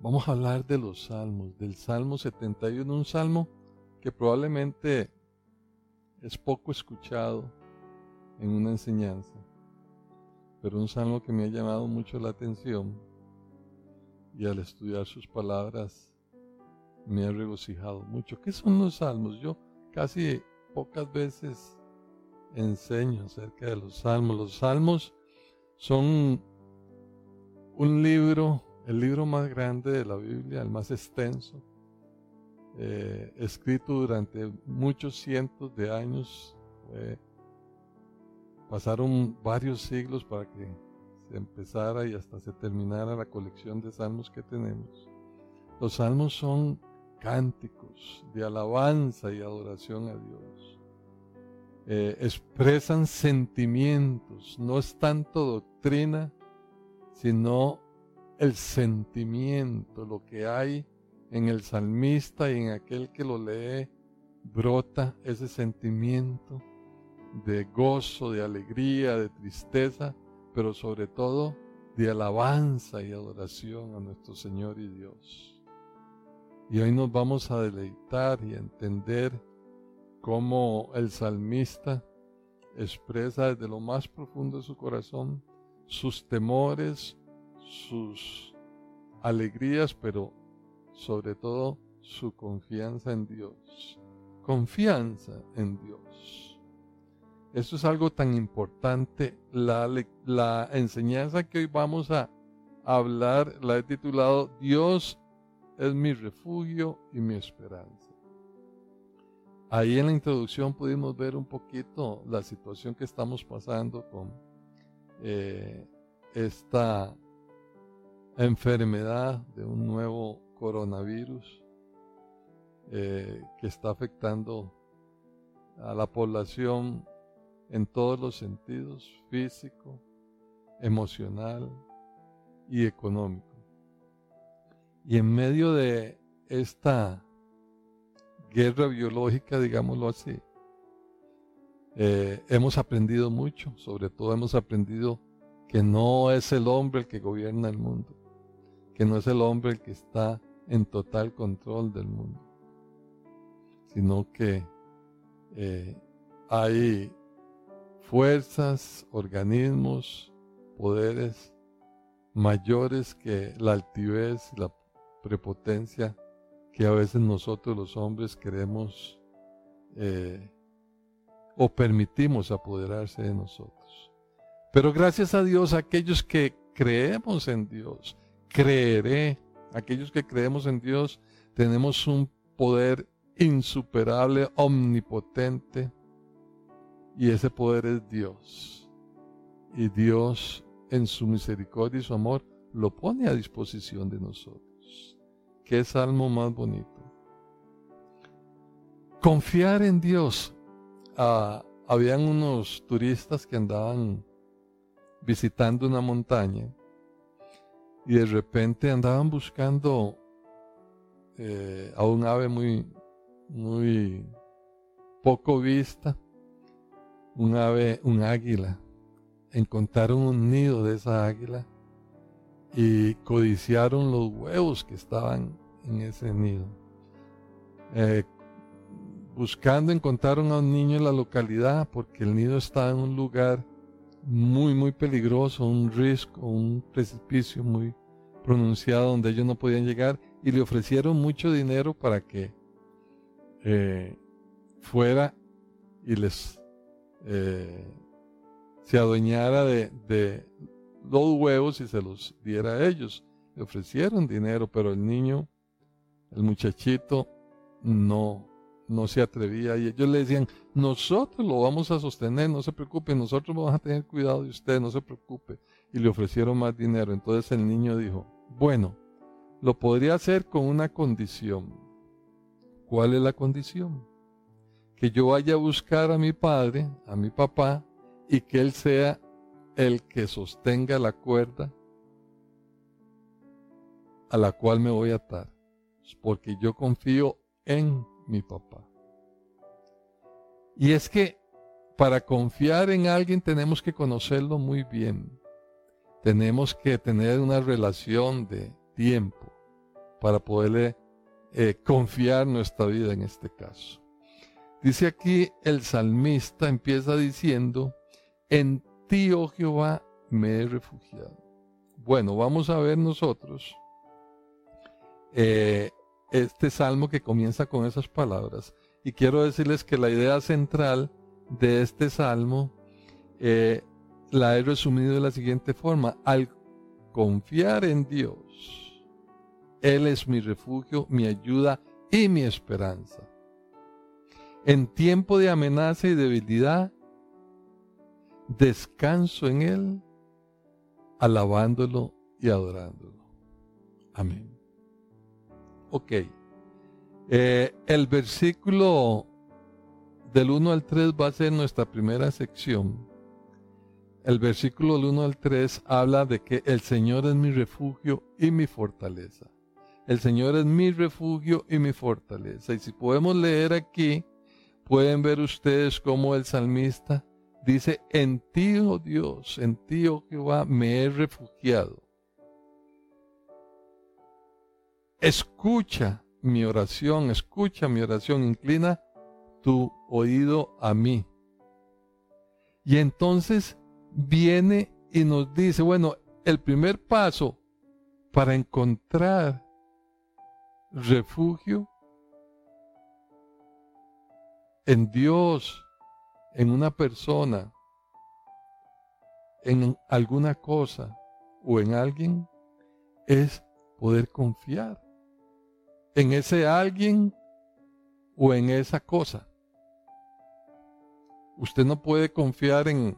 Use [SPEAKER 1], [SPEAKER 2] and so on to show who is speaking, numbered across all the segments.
[SPEAKER 1] Vamos a hablar de los salmos, del Salmo 71, un salmo que probablemente es poco escuchado en una enseñanza, pero un salmo que me ha llamado mucho la atención y al estudiar sus palabras me ha regocijado mucho. ¿Qué son los salmos? Yo casi pocas veces enseño acerca de los salmos. Los salmos son un libro el libro más grande de la Biblia, el más extenso, eh, escrito durante muchos cientos de años. pasaron varios siglos para que se empezara y hasta se terminara la colección de salmos que tenemos. Los salmos son cánticos de alabanza y adoración a Dios. Eh, expresan sentimientos, no es tanto doctrina, sino el sentimiento, lo que hay en el salmista y en aquel que lo lee, brota ese sentimiento de gozo, de alegría, de tristeza, pero sobre todo de alabanza y adoración a nuestro Señor y Dios. Y hoy nos vamos a deleitar y entender cómo el salmista expresa desde lo más profundo de su corazón sus temores, sus alegrías, pero sobre todo su confianza en Dios. Confianza en Dios. Esto es algo tan importante. La, la enseñanza que hoy vamos a hablar la he titulado Dios es mi refugio y mi esperanza. Ahí en la introducción pudimos ver un poquito la situación que estamos pasando con eh, esta enfermedad de un nuevo coronavirus eh, que está afectando a la población en todos los sentidos, físico, emocional y económico. Y en medio de esta guerra biológica, digámoslo así, eh, hemos aprendido mucho, sobre todo hemos aprendido que no es el hombre el que gobierna el mundo, que no es el hombre el que está en total control del mundo, sino que eh, hay fuerzas, organismos, poderes mayores que la altivez, la prepotencia que a veces nosotros los hombres queremos eh, o permitimos apoderarse de nosotros. Pero gracias a Dios, aquellos que creemos en Dios, creeré. Aquellos que creemos en Dios tenemos un poder insuperable, omnipotente. Y ese poder es Dios. Y Dios en su misericordia y su amor lo pone a disposición de nosotros. Qué salmo más bonito. Confiar en Dios. Ah, habían unos turistas que andaban visitando una montaña y de repente andaban buscando eh, a un ave muy, muy poco vista, un ave, un águila. Encontraron un nido de esa águila y codiciaron los huevos que estaban en ese nido. Eh, buscando encontraron a un niño en la localidad porque el nido estaba en un lugar muy, muy peligroso, un risco, un precipicio muy pronunciado donde ellos no podían llegar y le ofrecieron mucho dinero para que eh, fuera y les eh, se adueñara de, de los huevos y se los diera a ellos. Le ofrecieron dinero, pero el niño, el muchachito, no, no se atrevía y ellos le decían, nosotros lo vamos a sostener, no se preocupe, nosotros vamos a tener cuidado de usted, no se preocupe. Y le ofrecieron más dinero. Entonces el niño dijo, bueno, lo podría hacer con una condición. ¿Cuál es la condición? Que yo vaya a buscar a mi padre, a mi papá, y que él sea el que sostenga la cuerda a la cual me voy a atar, porque yo confío en mi papá. Y es que para confiar en alguien tenemos que conocerlo muy bien. Tenemos que tener una relación de tiempo. para poderle eh, confiar nuestra vida en este caso. Dice aquí el salmista empieza diciendo, en ti, oh Jehová, me he refugiado. Bueno, vamos a ver nosotros eh, este salmo que comienza con esas palabras. Y quiero decirles que la idea central de este salmo eh, la he resumido de la siguiente forma. Al confiar en Dios, Él es mi refugio, mi ayuda y mi esperanza. En tiempo de amenaza y debilidad, descanso en Él, alabándolo y adorándolo. Amén. Ok. Eh, el versículo del 1 al 3 va a ser nuestra primera sección. El versículo del 1 al 3 habla de que el Señor es mi refugio y mi fortaleza. El Señor es mi refugio y mi fortaleza. Y si podemos leer aquí, pueden ver ustedes cómo el salmista dice, en ti, oh Dios, en ti, oh Jehová, me he refugiado. Escucha mi oración, escucha mi oración, inclina tu oído a mí. Y entonces viene y nos dice, bueno, el primer paso para encontrar refugio en Dios, en una persona, en alguna cosa o en alguien, es poder confiar en ese alguien o en esa cosa. Usted no puede confiar en,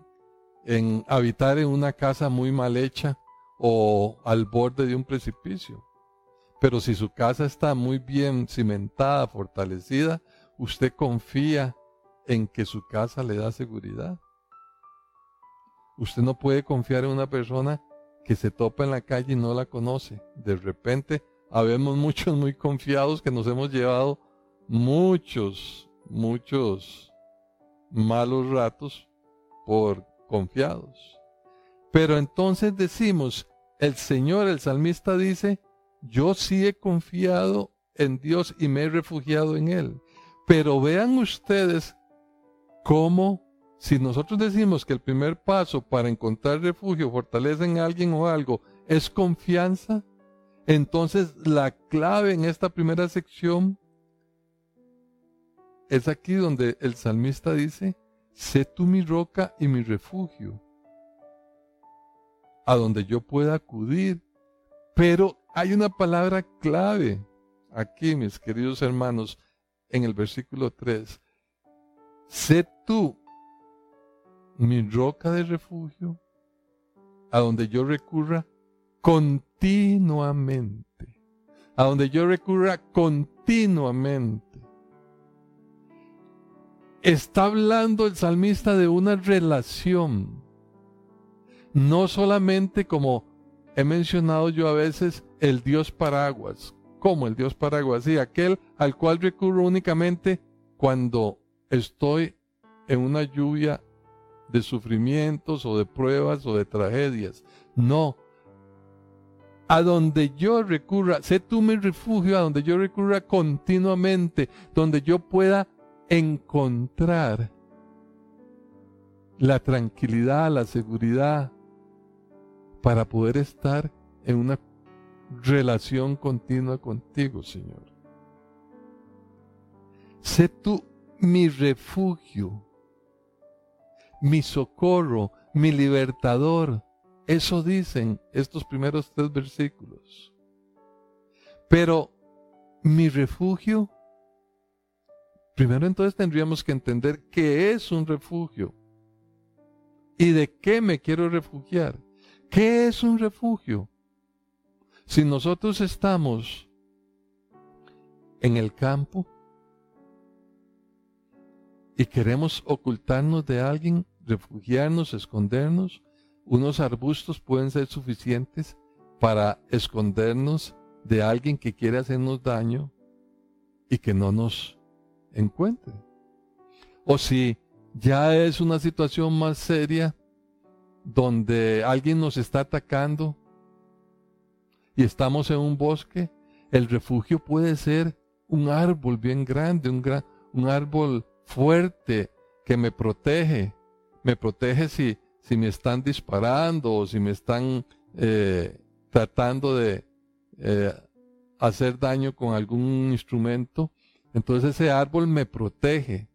[SPEAKER 1] en habitar en una casa muy mal hecha o al borde de un precipicio. Pero si su casa está muy bien cimentada, fortalecida, usted confía en que su casa le da seguridad. Usted no puede confiar en una persona que se topa en la calle y no la conoce. De repente habemos muchos muy confiados que nos hemos llevado muchos, muchos malos ratos por confiados. Pero entonces decimos, el Señor, el salmista dice, yo sí he confiado en Dios y me he refugiado en Él. Pero vean ustedes cómo, si nosotros decimos que el primer paso para encontrar refugio, fortaleza en alguien o algo, es confianza, entonces la clave en esta primera sección es aquí donde el salmista dice, sé tú mi roca y mi refugio, a donde yo pueda acudir. Pero hay una palabra clave aquí, mis queridos hermanos, en el versículo 3. Sé tú mi roca de refugio, a donde yo recurra continuamente, a donde yo recurra continuamente. Está hablando el salmista de una relación, no solamente como he mencionado yo a veces el Dios paraguas, como el Dios paraguas, y aquel al cual recurro únicamente cuando estoy en una lluvia de sufrimientos o de pruebas o de tragedias. No. A donde yo recurra, sé tú mi refugio, a donde yo recurra continuamente, donde yo pueda encontrar la tranquilidad, la seguridad, para poder estar en una relación continua contigo, Señor. Sé tú mi refugio, mi socorro, mi libertador. Eso dicen estos primeros tres versículos. Pero mi refugio, primero entonces tendríamos que entender qué es un refugio y de qué me quiero refugiar. ¿Qué es un refugio? Si nosotros estamos en el campo y queremos ocultarnos de alguien, refugiarnos, escondernos, unos arbustos pueden ser suficientes para escondernos de alguien que quiere hacernos daño y que no nos encuentre. O si ya es una situación más seria, donde alguien nos está atacando y estamos en un bosque, El refugio puede ser un árbol bien grande, un, gran, un árbol fuerte que me protege. Me protege si, si me están disparando o si me están eh, tratando de eh, hacer daño con algún instrumento. Entonces ese árbol me protege.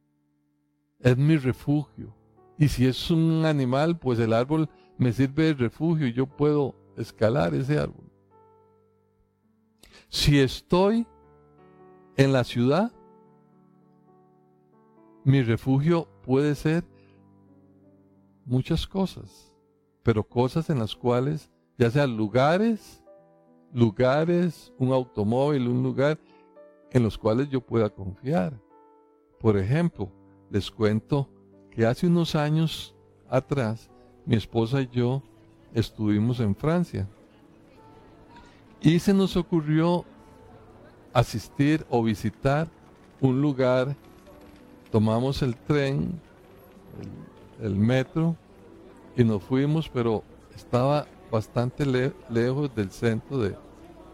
[SPEAKER 1] Es mi refugio. Y si es un animal, pues el árbol me sirve de refugio y yo puedo escalar ese árbol. Si estoy en la ciudad, mi refugio puede ser muchas cosas, pero cosas en las cuales, ya sean lugares, lugares, un automóvil, un lugar en los cuales yo pueda confiar. Por ejemplo, les cuento que hace unos años atrás, mi esposa y yo estuvimos en Francia. Y se nos ocurrió asistir o visitar un lugar. Tomamos el tren, metro, y nos fuimos, pero estaba bastante lejos del centro de,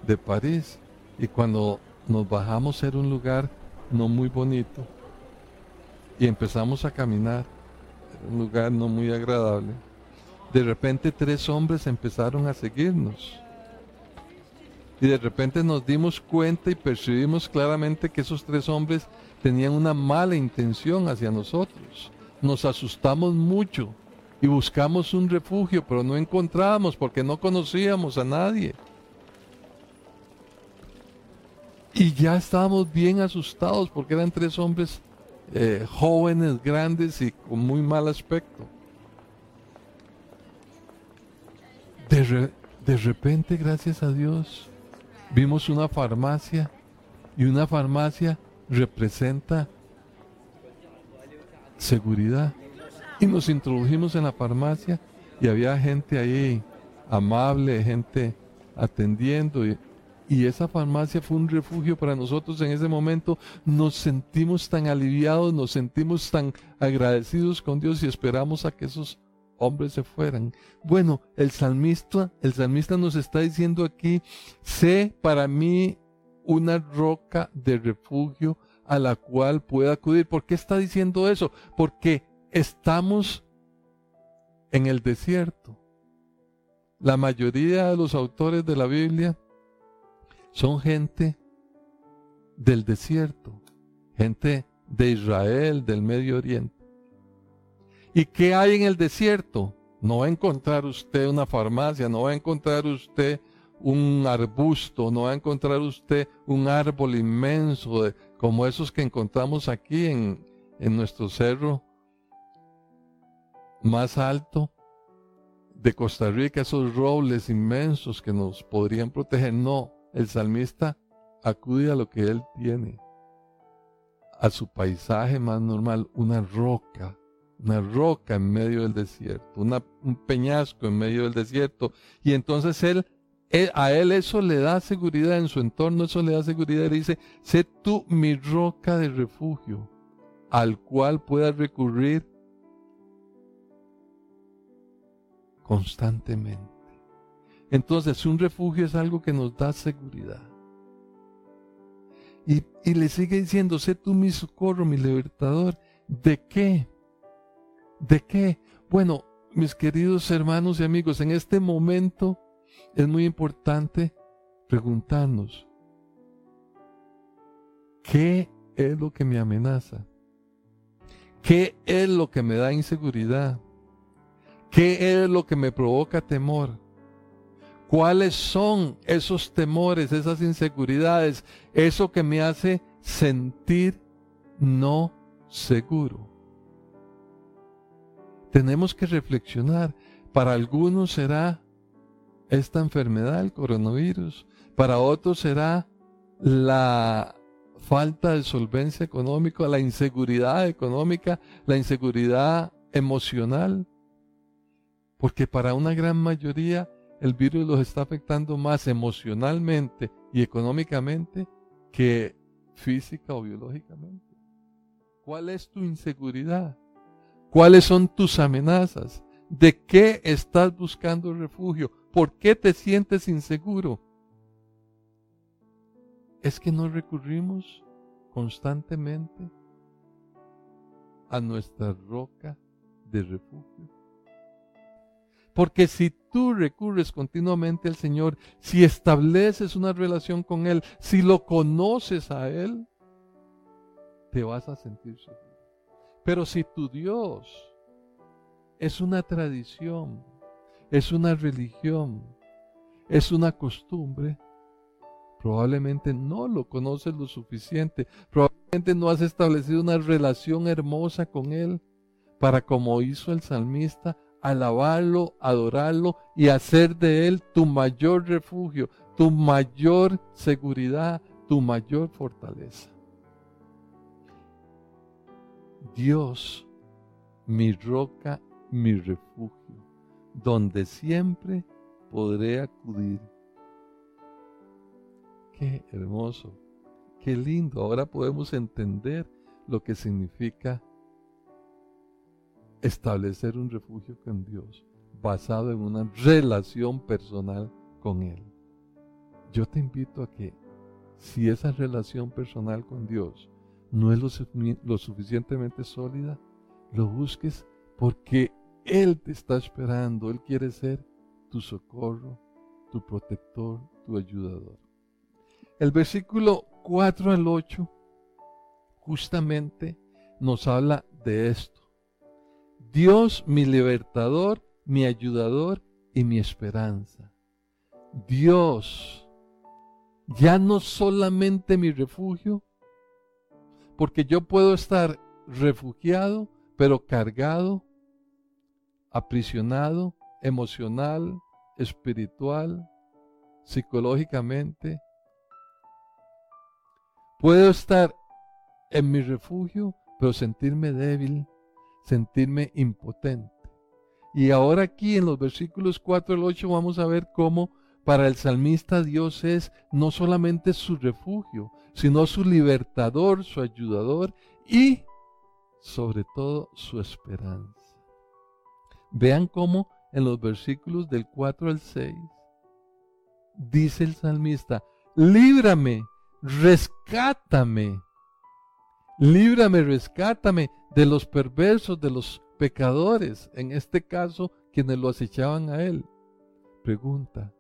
[SPEAKER 1] de París. Y cuando nos bajamos era un lugar no muy bonito. Y empezamos a caminar. Un lugar no muy agradable de repente tres hombres empezaron a seguirnos. Y de repente nos dimos cuenta y percibimos claramente que esos tres hombres tenían una mala intención hacia nosotros. Nos asustamos mucho y buscamos un refugio, pero no encontrábamos porque no conocíamos a nadie. Y ya estábamos bien asustados porque eran tres hombres eh, jóvenes, grandes y con muy mal aspecto. De, repente, gracias a Dios, vimos una farmacia y una farmacia representa seguridad. Y nos introdujimos en la farmacia y había gente ahí amable, gente atendiendo. Y, esa farmacia fue un refugio para nosotros en ese momento. Nos sentimos tan aliviados, nos sentimos tan agradecidos con Dios y esperamos a que esos hombres se fueran. Bueno, el salmista, el salmista nos está diciendo aquí, sé para mí una roca de refugio a la cual pueda acudir. ¿Por qué está diciendo eso? Porque estamos en el desierto. La mayoría de los autores de la Biblia son gente del desierto, gente de Israel, del Medio Oriente. ¿Y qué hay en el desierto? No va a encontrar usted una farmacia, no va a encontrar usted un arbusto, no va a encontrar usted un árbol inmenso como esos que encontramos aquí en, en nuestro cerro más alto de Costa Rica, esos robles inmensos que nos podrían proteger. No, el salmista acude a lo que él tiene, a su paisaje más normal, una roca una roca en medio del desierto, un peñasco en medio del desierto. Y entonces él, a él eso le da seguridad en su entorno, eso le da seguridad. Y dice, sé tú mi roca de refugio, al cual puedas recurrir constantemente. Entonces un refugio es algo que nos da seguridad. Y, y le sigue diciendo, sé tú mi socorro, mi libertador. ¿De qué? ¿De qué? Bueno, mis queridos hermanos y amigos, en este momento es muy importante preguntarnos, ¿qué es lo que me amenaza? ¿Qué es lo que me da inseguridad? ¿Qué es lo que me provoca temor? ¿Cuáles son esos temores, esas inseguridades, eso que me hace sentir no seguro? tenemos que reflexionar. Para algunos será esta enfermedad, el coronavirus. Para otros será la falta de solvencia económica, la inseguridad económica, la inseguridad emocional. Porque para una gran mayoría el virus los está afectando más emocionalmente y económicamente que física o biológicamente. ¿Cuál es tu inseguridad? ¿Cuáles son tus amenazas? ¿De qué estás buscando refugio? ¿Por qué te sientes inseguro? es que no recurrimos constantemente a nuestra roca de refugio. Porque si tú recurres continuamente al Señor, si estableces una relación con Él, si lo conoces a Él, te vas a sentir seguro. Pero si tu Dios es una tradición, es una religión, es una costumbre, probablemente no lo conoces lo suficiente, probablemente no has establecido una relación hermosa con Él para como hizo el salmista, alabarlo, adorarlo y hacer de Él tu mayor refugio, tu mayor seguridad, tu mayor fortaleza. Dios, mi roca, mi refugio, donde siempre podré acudir. Qué hermoso, qué lindo. Ahora podemos entender lo que significa establecer un refugio con Dios basado en una relación personal con Él. Yo te invito a que si esa relación personal con Dios no es lo, suficientemente sólida, lo busques porque Él te está esperando, Él quiere ser tu socorro, tu protector, tu ayudador. El versículo 4 al 8 justamente nos habla de esto. Dios mi libertador, mi ayudador y mi esperanza. Dios, ya no solamente mi refugio, porque yo puedo estar refugiado, pero cargado, aprisionado, emocional, espiritual, psicológicamente. Puedo estar en mi refugio, pero sentirme débil, sentirme impotente. Y ahora aquí en los versículos 4 al 8 vamos a ver cómo para el salmista Dios es no solamente su refugio, sino su libertador, su ayudador y sobre todo su esperanza. Vean cómo en los versículos del 4 al 6 dice el salmista, líbrame, rescátame, líbrame, rescátame de los perversos, de los pecadores, en este caso quienes lo acechaban a él. Pregunta,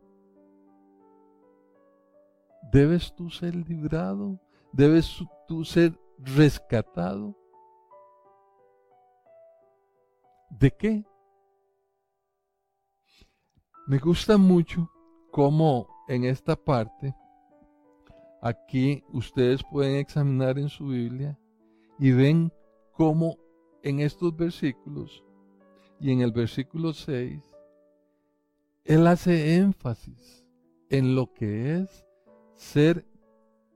[SPEAKER 1] ¿debes tú ser librado? ¿Debes tú ser rescatado? ¿De qué? Me gusta mucho cómo en esta parte, aquí ustedes pueden examinar en su Biblia y ven cómo en estos versículos y en el versículo 6, Él hace énfasis en lo que es ser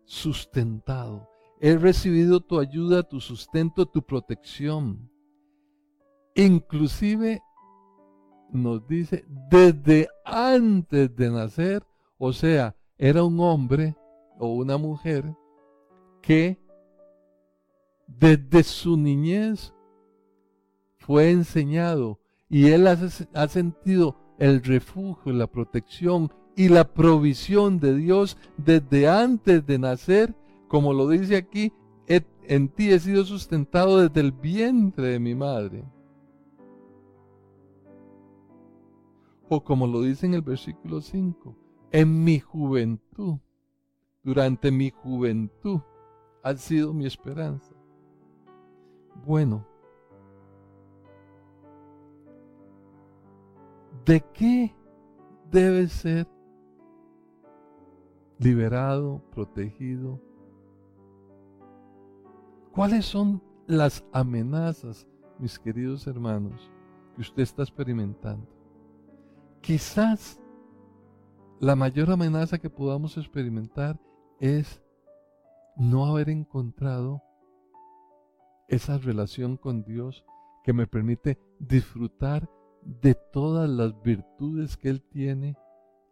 [SPEAKER 1] sustentado. He recibido tu ayuda, tu sustento, tu protección. Inclusive nos dice desde antes de nacer, o sea, era un hombre o una mujer que desde su niñez fue enseñado y él ha, sentido el refugio, la protección y la provisión de Dios desde antes de nacer, como lo dice aquí, en ti he sido sustentado desde el vientre de mi madre. O como lo dice en el versículo 5, en mi juventud, durante mi juventud, ha sido mi esperanza. Bueno, ¿de qué debe ser liberado, protegido? ¿Cuáles son las amenazas, mis queridos hermanos, que usted está experimentando? Quizás la mayor amenaza que podamos experimentar es no haber encontrado esa relación con Dios que me permite disfrutar de todas las virtudes que Él tiene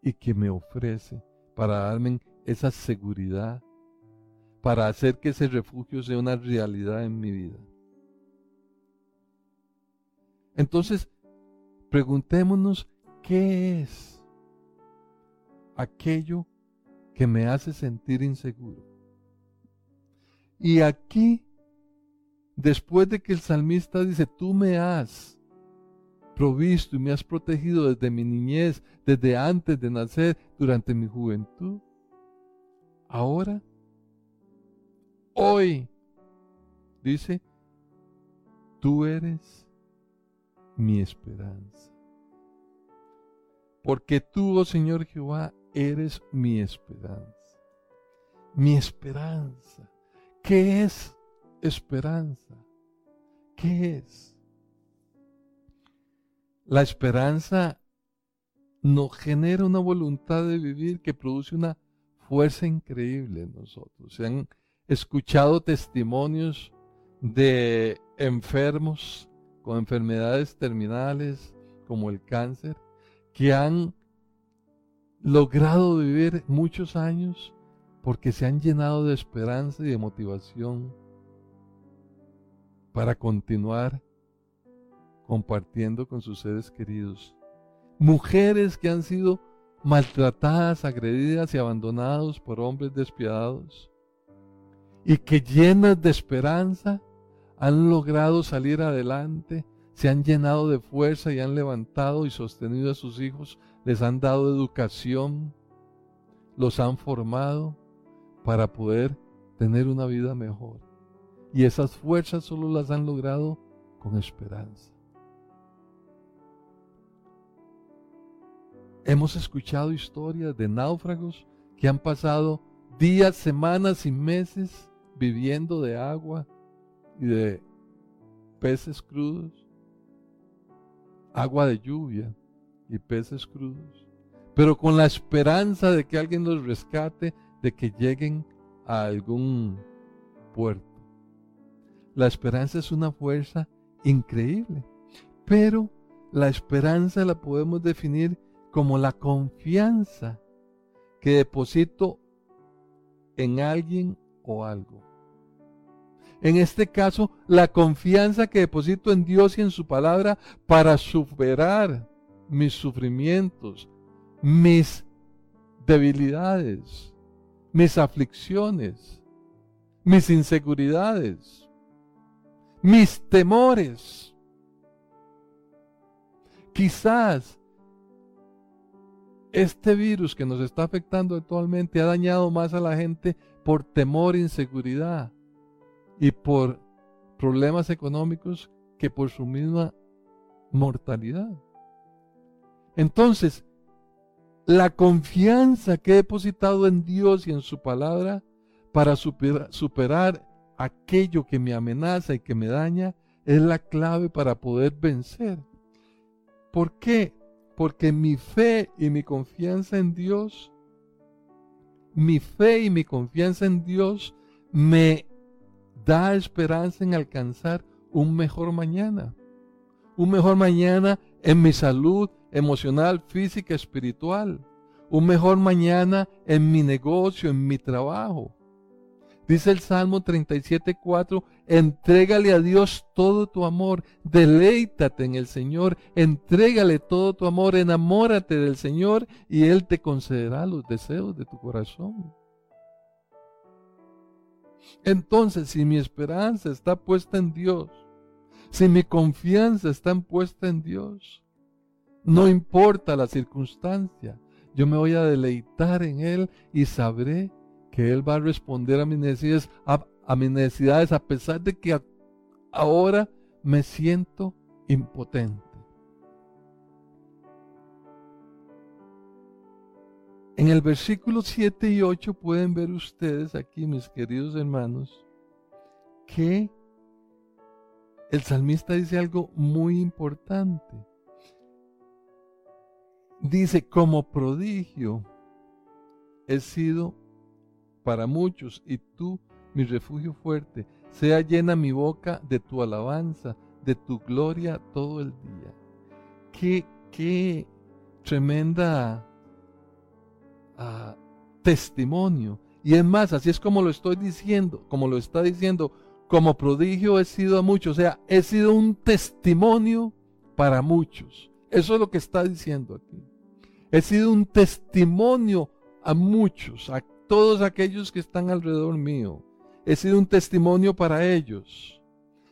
[SPEAKER 1] y que me ofrece para darme esa seguridad, para hacer que ese refugio sea una realidad en mi vida. Entonces, preguntémonos qué es aquello que me hace sentir inseguro. Y aquí, después de que el salmista dice, tú me has provisto y me has protegido desde mi niñez, desde antes de nacer, durante mi juventud, ahora, hoy, dice, tú eres mi esperanza. Porque tú, oh Señor Jehová, eres mi esperanza. Mi esperanza. ¿Qué es esperanza? ¿Qué es? La esperanza nos genera una voluntad de vivir que produce una fuerza increíble en nosotros. Se han escuchado testimonios de enfermos con enfermedades terminales como el cáncer que han logrado vivir muchos años porque se han llenado de esperanza y de motivación para continuar compartiendo con sus seres queridos. Mujeres que han sido maltratadas, agredidas y abandonadas por hombres despiadados y que llenas de esperanza han logrado salir adelante se han llenado de fuerza y han levantado y sostenido a sus hijos, les han dado educación, los han formado para poder tener una vida mejor. Y esas fuerzas solo las han logrado con esperanza. Hemos escuchado historias de náufragos que han pasado días, semanas y meses viviendo de agua y de peces crudos agua de lluvia y peces crudos, pero con la esperanza de que alguien los rescate, de que lleguen a algún puerto. La esperanza es una fuerza increíble, pero la esperanza la podemos definir como la confianza que deposito en alguien o algo. En este caso, la confianza que deposito en Dios y en su palabra para superar mis sufrimientos, mis debilidades, mis aflicciones, mis inseguridades, mis temores. Quizás este virus que nos está afectando actualmente ha dañado más a la gente por temor e inseguridad y por problemas económicos que por su misma mortalidad. Entonces, la confianza que he depositado en Dios y en su palabra para superar, aquello que me amenaza y que me daña es la clave para poder vencer. ¿Por qué? Porque mi fe y mi confianza en Dios, mi fe y mi confianza en Dios me da esperanza en alcanzar un mejor mañana. Un mejor mañana en mi salud emocional, física, espiritual. Un mejor mañana en mi negocio, en mi trabajo. Dice el Salmo 37.4, entrégale a Dios todo tu amor, deleítate en el Señor, entrégale todo tu amor, enamórate del Señor y Él te concederá los deseos de tu corazón. Entonces, si mi esperanza está puesta en Dios, si mi confianza está puesta en Dios, no importa la circunstancia, yo me voy a deleitar en Él y sabré que Él va a responder a mis necesidades, a, mis necesidades, a pesar de que ahora me siento impotente. En el versículo 7 y 8 pueden ver ustedes aquí, mis queridos hermanos, que el salmista dice algo muy importante. Dice, como prodigio he sido para muchos y tú, mi refugio fuerte, sea llena mi boca de tu alabanza, de tu gloria todo el día. Qué, qué tremenda testimonio. Y es más, así es como lo estoy diciendo, como lo está diciendo, como prodigio he sido a muchos, o sea, he sido un testimonio para muchos. Eso es lo que está diciendo aquí. He sido un testimonio a muchos, a todos aquellos que están alrededor mío. He sido un testimonio para ellos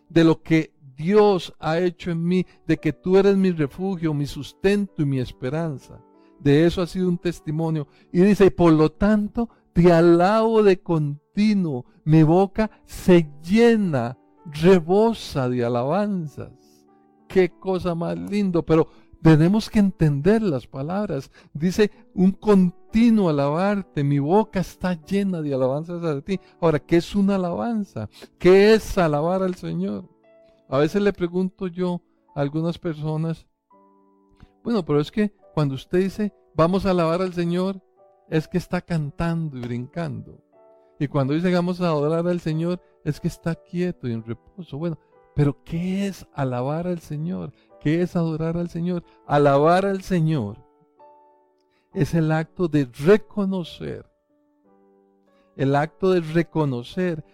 [SPEAKER 1] de lo que Dios ha hecho en mí, de que tú eres mi refugio, mi sustento y mi esperanza. De eso ha sido un testimonio. Y dice, por lo tanto, te alabo de continuo. Mi boca se llena, rebosa de alabanzas. Qué cosa más lindo. Pero tenemos que entender las palabras. Dice, un continuo alabarte. Mi boca está llena de alabanzas a ti. Ahora, ¿qué es una alabanza? ¿Qué es alabar al Señor? A veces le pregunto yo a algunas personas, bueno, pero es que cuando usted dice, vamos a alabar al Señor, es que está cantando y brincando. Y cuando dice vamos a adorar al Señor, es que está quieto y en reposo. Bueno, pero ¿qué es alabar al Señor? ¿Qué es adorar al Señor? Alabar al Señor es el acto de reconocer, el acto de reconocer,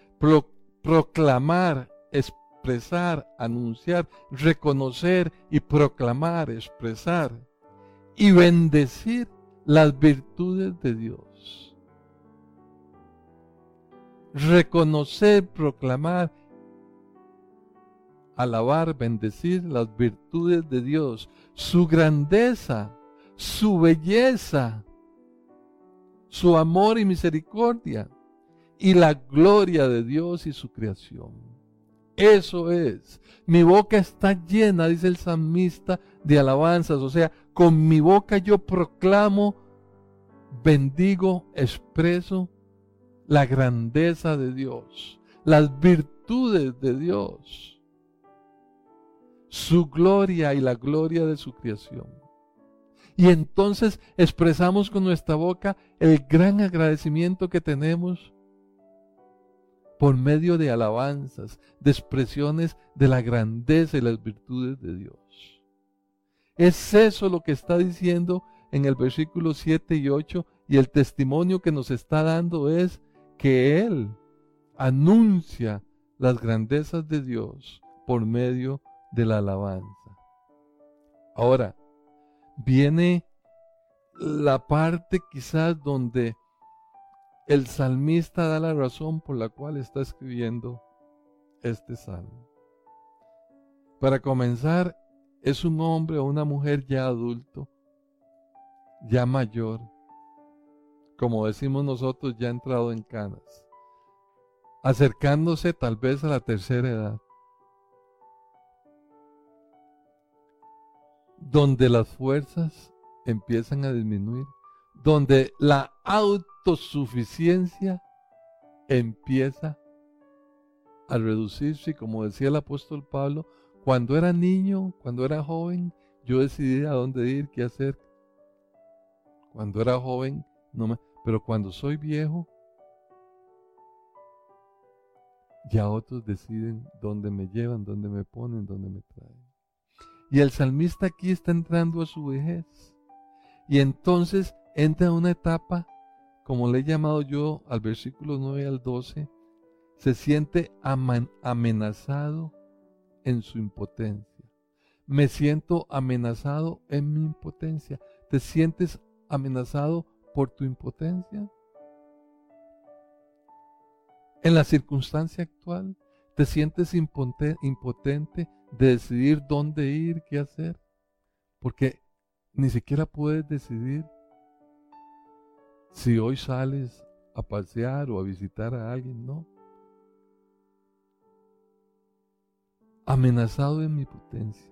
[SPEAKER 1] proclamar, expresar, anunciar, reconocer y proclamar, expresar y bendecir las virtudes de Dios. Reconocer, proclamar, alabar, bendecir las virtudes de Dios, su grandeza, su belleza, su amor y misericordia, y la gloria de Dios y su creación. Eso es. Mi boca está llena, dice el salmista, de alabanzas. O sea, con mi boca yo proclamo, bendigo, expreso la grandeza de Dios, las virtudes de Dios, su gloria y la gloria de su creación. Y entonces expresamos con nuestra boca el gran agradecimiento que tenemos por medio de alabanzas, de expresiones de la grandeza y las virtudes de Dios. Es eso lo que está diciendo en el versículo 7 y 8 y el testimonio que nos está dando es que Él anuncia las grandezas de Dios por medio de la alabanza. Ahora, viene la parte quizás donde el salmista da la razón por la cual está escribiendo este salmo. Para comenzar, es un hombre o una mujer ya adulto, ya mayor, como decimos nosotros, ya entrado en canas, acercándose tal vez a la tercera edad, donde las fuerzas empiezan a disminuir, donde la autosuficiencia empieza a reducirse, y como decía el apóstol Pablo, cuando era niño, cuando era joven, yo decidí a dónde ir, qué hacer. Cuando era joven, no me, pero cuando soy viejo, ya otros deciden dónde me llevan, dónde me ponen, dónde me traen. Y el salmista aquí está entrando a su vejez. Y entonces entra una etapa, como le he llamado yo al versículo 9 al 12, se siente amenazado en su impotencia. Me siento amenazado en mi impotencia. ¿Te sientes amenazado por tu impotencia? En la circunstancia actual, ¿te sientes impotente de decidir dónde ir, qué hacer? Porque ni siquiera puedes decidir si hoy sales a pasear o a visitar a alguien, no. Amenazado en mi potencia.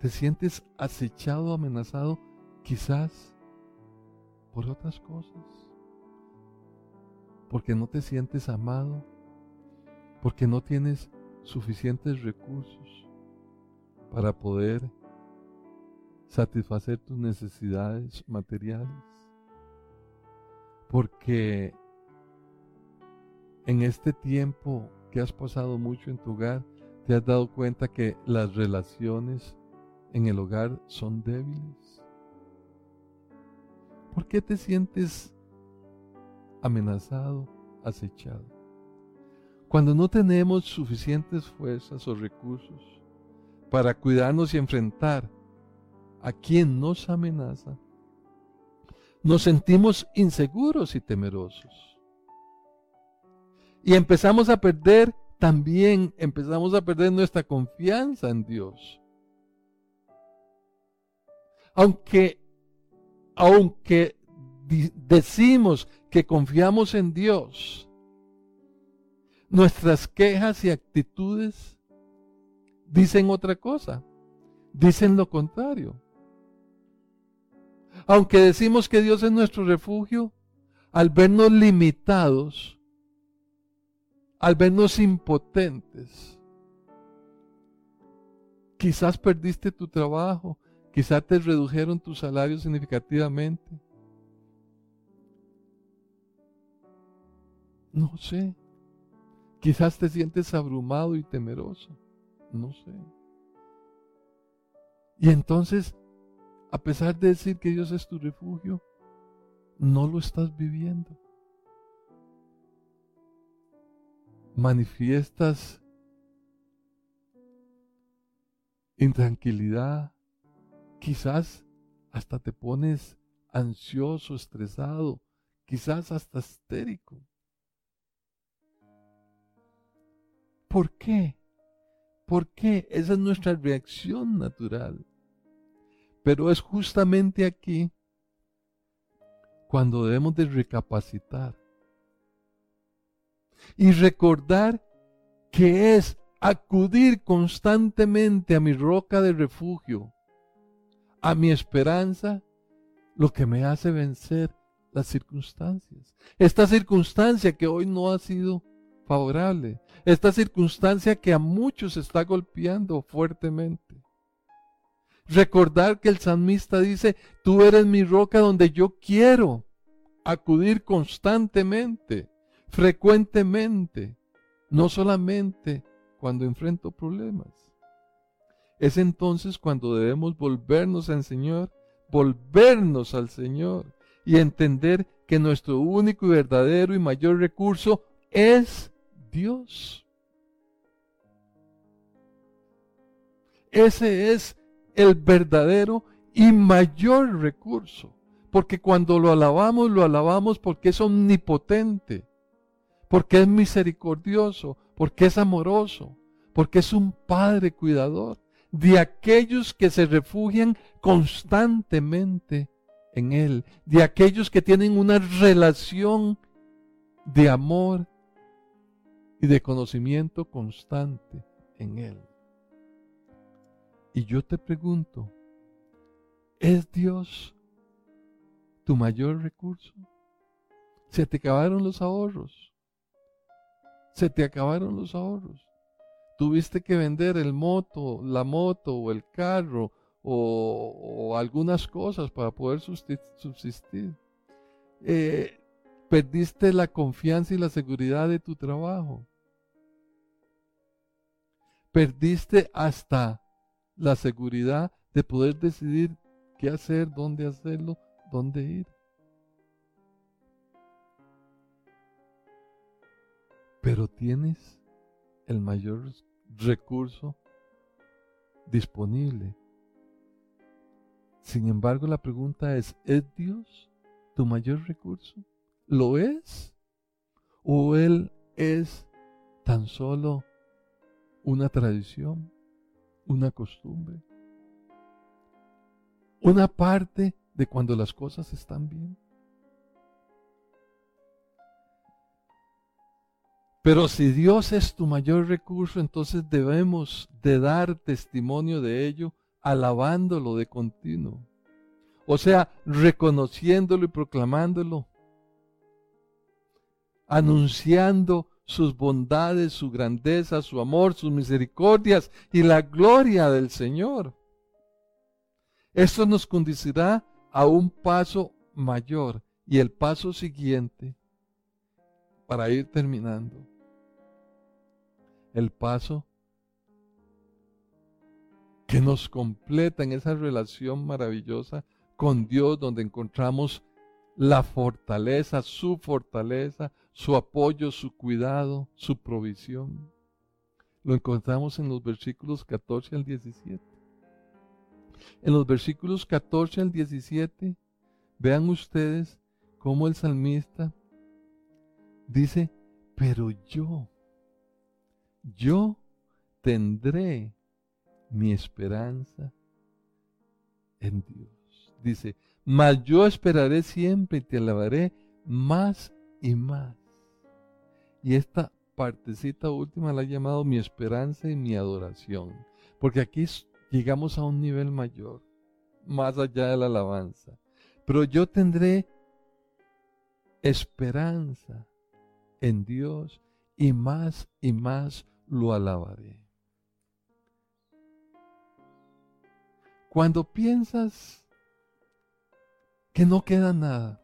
[SPEAKER 1] Te sientes acechado, amenazado, quizás por otras cosas. Porque no te sientes amado, porque no tienes suficientes recursos para poder satisfacer tus necesidades materiales. Porque en este tiempo que has pasado mucho en tu hogar, ¿Te has dado cuenta que las relaciones en el hogar son débiles? ¿Por qué te sientes amenazado, acechado? Cuando no tenemos suficientes fuerzas o recursos para cuidarnos y enfrentar a quien nos amenaza, nos sentimos inseguros y temerosos. Y empezamos a perder también, empezamos a perder nuestra confianza en Dios. Aunque, aunque decimos que confiamos en Dios, nuestras quejas y actitudes dicen otra cosa, dicen lo contrario. Aunque decimos que Dios es nuestro refugio, al vernos limitados, al vernos impotentes, quizás perdiste tu trabajo, quizás te redujeron tu salario significativamente. No sé. Quizás te sientes abrumado y temeroso. No sé. Y entonces, a pesar de decir que Dios es tu refugio, no lo estás viviendo. Manifiestas intranquilidad. Quizás hasta te pones ansioso, estresado, quizás hasta histérico. ¿Por qué? ¿Por qué? Esa es nuestra reacción natural. Pero es justamente aquí cuando debemos de recapacitar y recordar que es acudir constantemente a mi roca de refugio, a mi esperanza, lo que me hace vencer las circunstancias. Esta circunstancia que hoy no ha sido favorable. Esta circunstancia que a muchos está golpeando fuertemente. Recordar que el salmista dice, tú eres mi roca donde yo quiero acudir constantemente, frecuentemente, no solamente cuando enfrento problemas. Es entonces cuando debemos volvernos al Señor, volvernos al Señor y entender que nuestro único y verdadero y mayor recurso es Dios. Ese es el verdadero y mayor recurso. Porque cuando lo alabamos, lo alabamos porque es omnipotente, porque es misericordioso, porque es amoroso, porque es un Padre cuidador de aquellos que se refugian constantemente en Él, de aquellos que tienen una relación de amor y de conocimiento constante en Él. Y yo te pregunto, ¿es Dios tu mayor recurso? Se te acabaron los ahorros. Se te acabaron los ahorros. Tuviste que vender el moto, la moto o el carro o, algunas cosas para poder subsistir. Eh, perdiste la confianza y la seguridad de tu trabajo perdiste hasta la seguridad de poder decidir qué hacer, dónde hacerlo, dónde ir. Pero tienes el mayor recurso disponible. Sin embargo, la pregunta es, ¿es Dios tu mayor recurso? ¿Lo es? ¿O Él es tan solo una tradición, una costumbre, una parte de cuando las cosas están bien. Pero si Dios es tu mayor recurso, entonces debemos de dar testimonio de ello, alabándolo de continuo. O sea, reconociéndolo y proclamándolo, anunciando sus bondades, su grandeza, su amor, sus misericordias y la gloria del Señor. Esto nos conducirá a un paso mayor y el paso siguiente para ir terminando. El paso que nos completa en esa relación maravillosa con Dios donde encontramos la fortaleza, su fortaleza, su apoyo, su cuidado, su provisión. Lo encontramos en los versículos 14 al 17. En los versículos 14 al 17 Vean ustedes cómo el salmista dice, pero yo, yo tendré mi esperanza en Dios. Dice, mas yo esperaré siempre y te alabaré más y más. Y esta partecita última la he llamado mi esperanza y mi adoración, porque aquí llegamos a un nivel mayor, más allá de la alabanza. Pero yo tendré esperanza en Dios y más y más lo alabaré. Cuando piensas que no queda nada,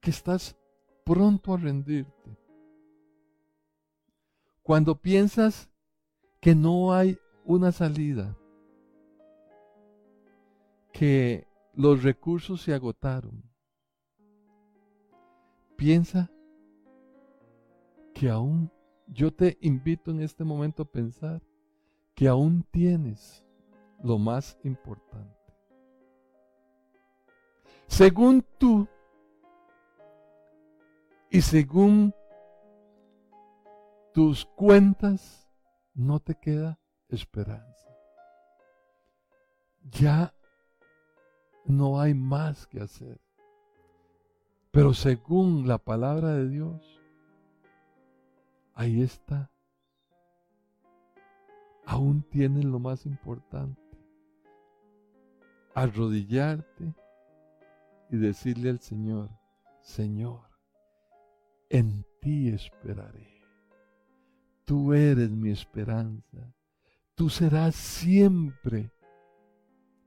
[SPEAKER 1] que estás pronto a rendirte, cuando piensas que no hay una salida, que los recursos se agotaron, piensa que aún, yo te invito en este momento a pensar que aún tienes lo más importante. Según tú y según tus cuentas, no te queda esperanza. Ya no hay más que hacer. Pero según la palabra de Dios, ahí está aún tienes lo más importante. Arrodillarte y decirle al Señor, Señor, en ti esperaré. Tú eres mi esperanza. Tú serás siempre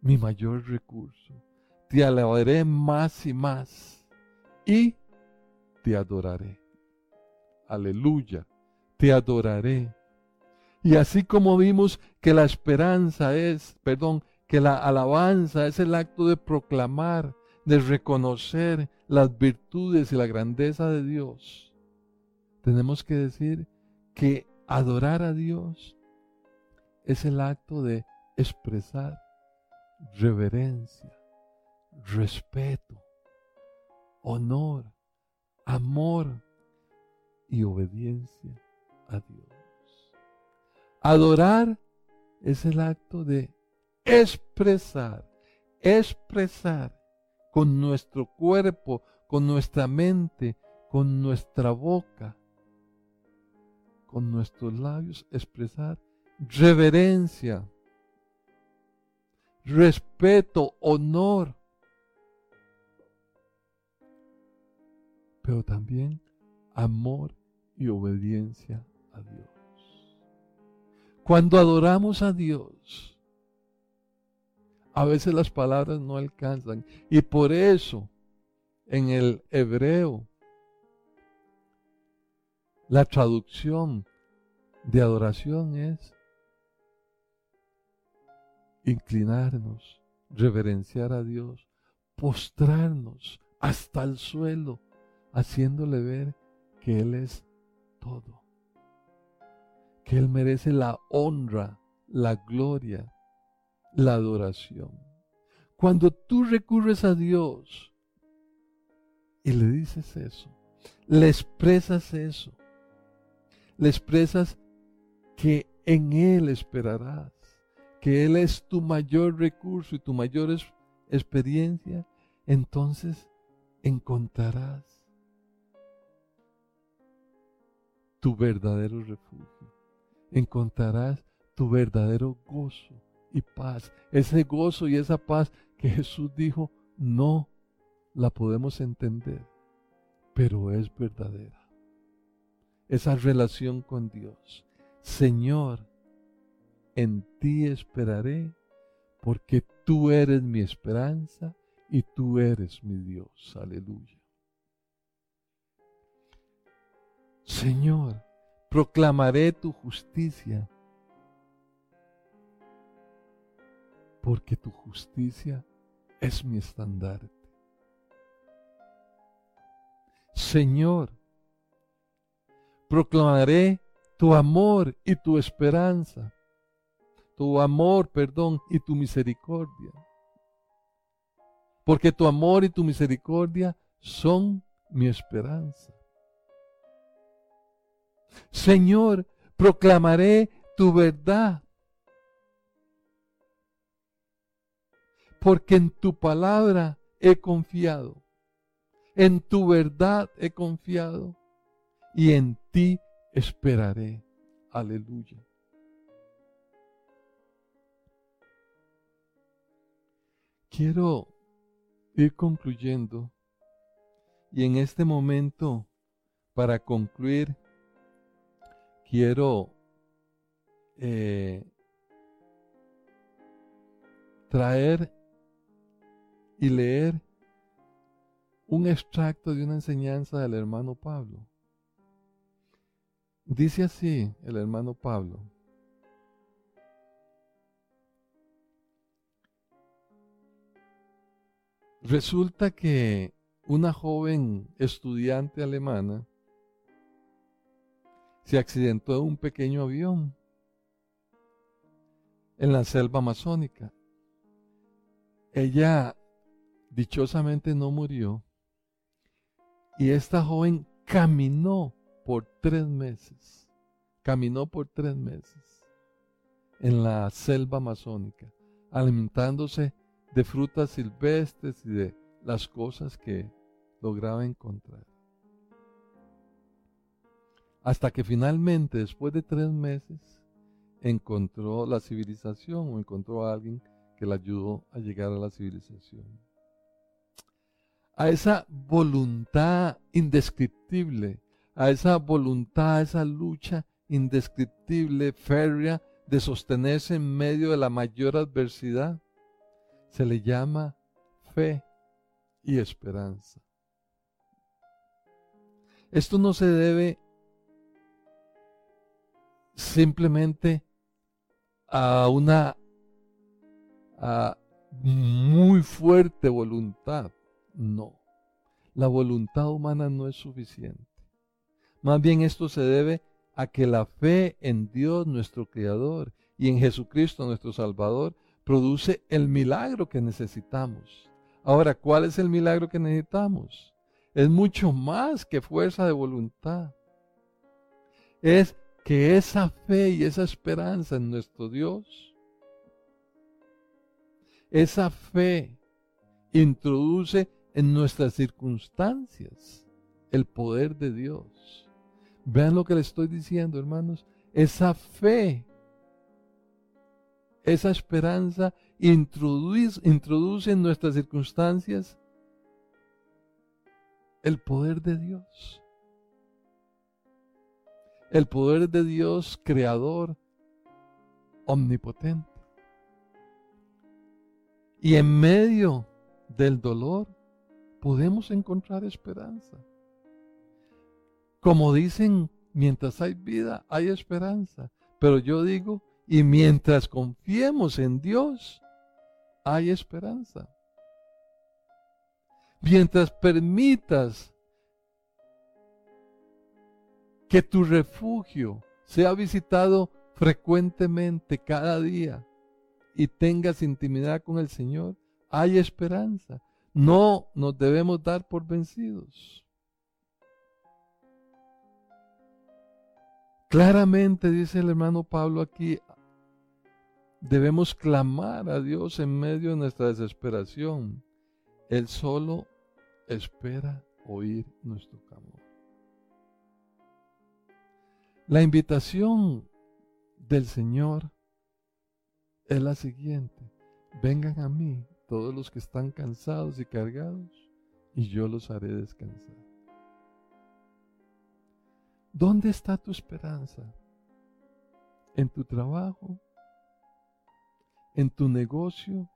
[SPEAKER 1] mi mayor recurso. Te alabaré más y más y te adoraré. Aleluya. Te adoraré. Y así como vimos que la esperanza es, perdón, que la alabanza es el acto de proclamar, de reconocer las virtudes y la grandeza de Dios, tenemos que decir que adorar a Dios es el acto de expresar reverencia, respeto, honor, amor y obediencia Dios. Adorar es el acto de expresar, expresar con nuestro cuerpo, con nuestra mente, con nuestra boca, con nuestros labios, expresar reverencia, respeto, honor, pero también amor y obediencia Dios. Cuando adoramos a Dios, a veces las palabras no alcanzan. Y por eso, en el hebreo, la traducción de adoración es inclinarnos, reverenciar a Dios, postrarnos hasta el suelo, haciéndole ver que Él es todo que Él merece la honra, la gloria, la adoración. Cuando tú recurres a Dios y le dices eso, le expresas eso, le expresas que en Él esperarás, que Él es tu mayor recurso y tu mayor experiencia, entonces encontrarás tu verdadero refugio encontrarás tu verdadero gozo y paz. Ese gozo y esa paz que Jesús dijo, no la podemos entender, pero es verdadera. Esa relación con Dios. Señor, en ti esperaré, porque tú eres mi esperanza y tú eres mi Dios. Aleluya. Señor, proclamaré tu justicia, porque tu justicia es mi estandarte. Señor, proclamaré tu amor y tu esperanza, tu amor, perdón, y tu misericordia, porque tu amor y tu misericordia son mi esperanza. Señor, proclamaré tu verdad, porque en tu palabra he confiado, en tu verdad he confiado y en ti esperaré. Aleluya. Quiero ir concluyendo y en este momento, para concluir, quiero eh, traer y leer un extracto de una enseñanza del hermano Pablo. Dice así el hermano Pablo. Resulta que una joven estudiante alemana se accidentó en un pequeño avión en la selva amazónica. Ella dichosamente no murió y esta joven caminó por tres meses, caminó por tres meses en la selva amazónica, alimentándose de frutas silvestres y de las cosas que lograba encontrar. Hasta que finalmente, después de tres meses, encontró la civilización o encontró a alguien que la ayudó a llegar a la civilización. A esa voluntad indescriptible, a esa voluntad, a esa lucha indescriptible, férrea, de sostenerse en medio de la mayor adversidad, se le llama fe y esperanza. Esto no se debe simplemente a una muy fuerte voluntad. No, la voluntad humana no es suficiente. Más bien esto se debe a que la fe en Dios nuestro Creador y en Jesucristo nuestro Salvador produce el milagro que necesitamos. Ahora, ¿cuál es el milagro que necesitamos? Es mucho más que fuerza de voluntad. Es que esa fe y esa esperanza en nuestro Dios, esa fe introduce en nuestras circunstancias el poder de Dios. Vean lo que le estoy diciendo, hermanos. Esa fe, esa esperanza introduce, introduce en nuestras circunstancias el poder de Dios. El poder de Dios creador, omnipotente. Y en medio del dolor podemos encontrar esperanza. Como dicen, mientras hay vida, hay esperanza. Pero yo digo, y mientras confiemos en Dios, hay esperanza. Mientras permitas que tu refugio sea visitado frecuentemente cada día y tengas intimidad con el Señor, hay esperanza. No nos debemos dar por vencidos. Claramente dice el hermano Pablo aquí, Debemos clamar a Dios en medio de nuestra desesperación. Él solo espera oír nuestro clamor. La invitación del Señor es la siguiente. Vengan a mí todos los que están cansados y cargados, y yo los haré descansar. ¿Dónde está tu esperanza? ¿En tu trabajo? en tu negocio,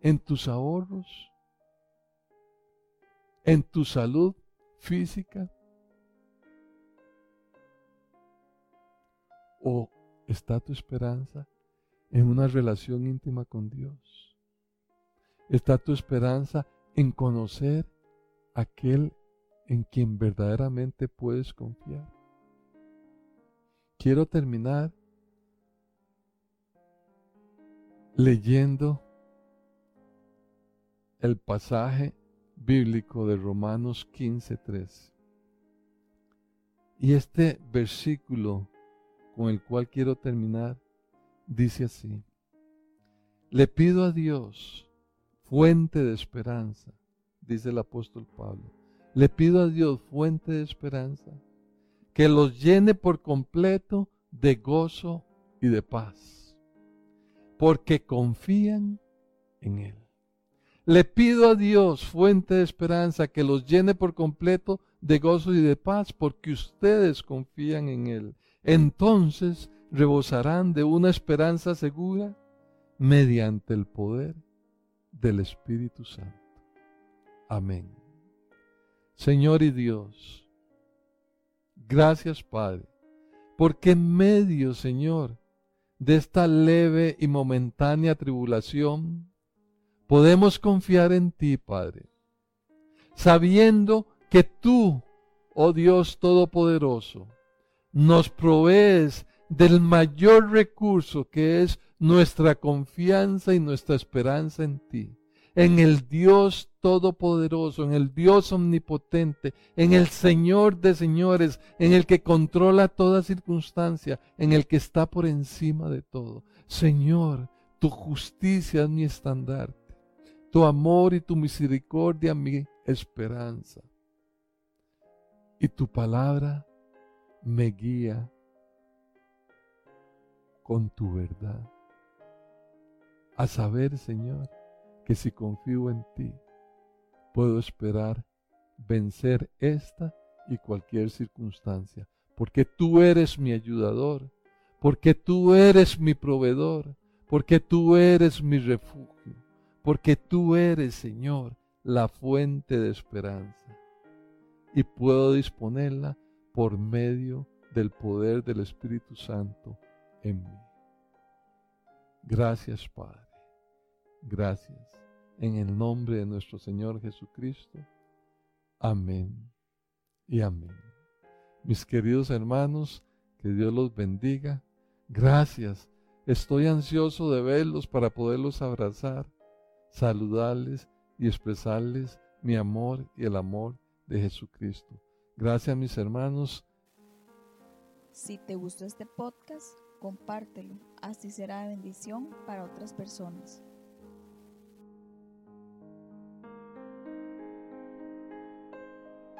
[SPEAKER 1] en tus ahorros, en tu salud física? ¿O está tu esperanza en una relación íntima con Dios? ¿Está tu esperanza en conocer aquel en quien verdaderamente puedes confiar? Quiero terminar leyendo el pasaje bíblico de Romanos 15:13. Y este versículo con el cual quiero terminar dice así, le pido a Dios, fuente de esperanza, dice el apóstol Pablo, le pido a Dios, fuente de esperanza, que los llene por completo de gozo y de paz, porque confían en Él. Le pido a Dios, fuente de esperanza, que los llene por completo de gozo y de paz, porque ustedes confían en Él. Entonces rebosarán de una esperanza segura mediante el poder del Espíritu Santo. Amén. Señor y Dios, gracias Padre, porque en medio, Señor, de esta leve y momentánea tribulación, podemos confiar en ti, Padre, sabiendo que tú, oh Dios Todopoderoso, nos provees del mayor recurso que es nuestra confianza y nuestra esperanza en ti, en el Dios Todopoderoso, en el Dios Omnipotente, en el Señor de señores, en el que controla toda circunstancia, en el que está por encima de todo. Señor, tu justicia es mi estandarte, tu amor y tu misericordia mi esperanza. Y tu palabra me guía con tu verdad a saber, Señor, que si confío en ti, puedo esperar vencer esta y cualquier circunstancia, porque tú eres mi ayudador, porque tú eres mi proveedor, porque tú eres mi refugio, porque tú eres, Señor, la fuente de esperanza. Y puedo disponerla por medio del poder del Espíritu Santo en mí. Gracias, Padre. Gracias. En el nombre de nuestro Señor Jesucristo. Amén y amén. Mis queridos hermanos, que Dios los bendiga. Gracias. Estoy ansioso de verlos para poderlos abrazar, saludarles y expresarles mi amor y el amor de Jesucristo. Gracias mis hermanos.
[SPEAKER 2] Si te gustó este podcast, compártelo. Así será de bendición para otras personas.